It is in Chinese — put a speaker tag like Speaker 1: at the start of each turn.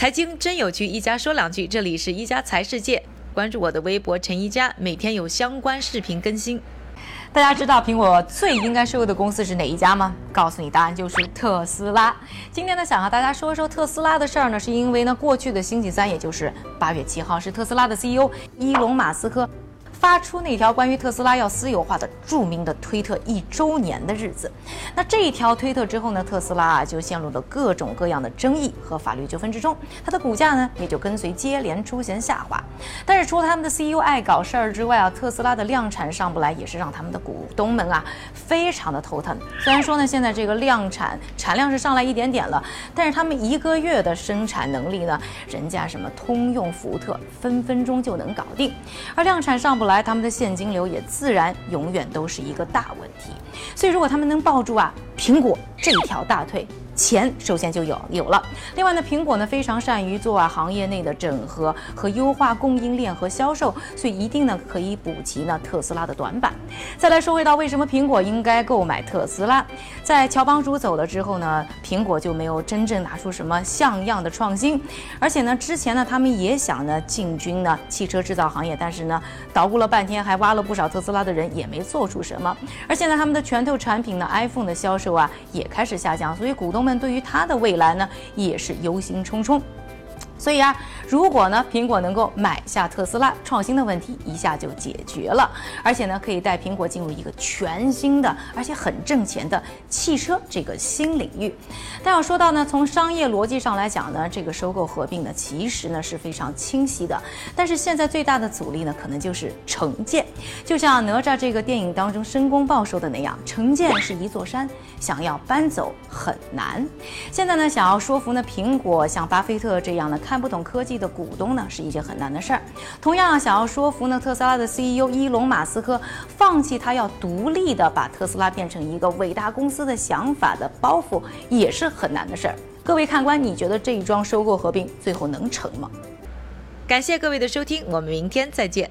Speaker 1: 财经真有趣，一家说两句。这里是一家财世界，关注我的微博陈一家，每天有相关视频更新。大家知道苹果最应该收购的公司是哪一家吗？告诉你，答案就是特斯拉。今天呢，想和大家说说特斯拉的事儿呢，是因为呢，过去的星期三，也就是八月七号，是特斯拉的 CEO 伊隆马斯克。发出那条关于特斯拉要私有化的著名的推特一周年的日子，那这一条推特之后呢，特斯拉啊就陷入了各种各样的争议和法律纠纷之中，它的股价呢也就跟随接连出现下滑。但是除了他们的 CEO 爱搞事儿之外啊，特斯拉的量产上不来也是让他们的股东们啊非常的头疼。虽然说呢，现在这个量产产量是上来一点点了，但是他们一个月的生产能力呢，人家什么通用、福特分分钟就能搞定，而量产上不来。来，他们的现金流也自然永远都是一个大问题。所以，如果他们能抱住啊苹果这条大腿。钱首先就有有了，另外呢，苹果呢非常善于做啊行业内的整合和优化供应链和销售，所以一定呢可以补齐呢特斯拉的短板。再来说回到为什么苹果应该购买特斯拉，在乔帮主走了之后呢，苹果就没有真正拿出什么像样的创新，而且呢之前呢他们也想呢进军呢汽车制造行业，但是呢捣鼓了半天还挖了不少特斯拉的人，也没做出什么。而现在他们的拳头产品呢 iPhone 的销售啊也开始下降，所以股东们。但对于他的未来呢，也是忧心忡忡。所以啊，如果呢苹果能够买下特斯拉，创新的问题一下就解决了，而且呢可以带苹果进入一个全新的而且很挣钱的汽车这个新领域。但要说到呢，从商业逻辑上来讲呢，这个收购合并呢其实呢是非常清晰的。但是现在最大的阻力呢，可能就是城建。就像哪吒这个电影当中申公豹说的那样，城建是一座山，想要搬走很难。现在呢，想要说服呢苹果像巴菲特这样的。看不懂科技的股东呢，是一件很难的事儿。同样，想要说服呢特斯拉的 CEO 伊隆马斯克放弃他要独立的把特斯拉变成一个伟大公司的想法的包袱，也是很难的事儿。各位看官，你觉得这一桩收购合并最后能成吗？感谢各位的收听，我们明天再见。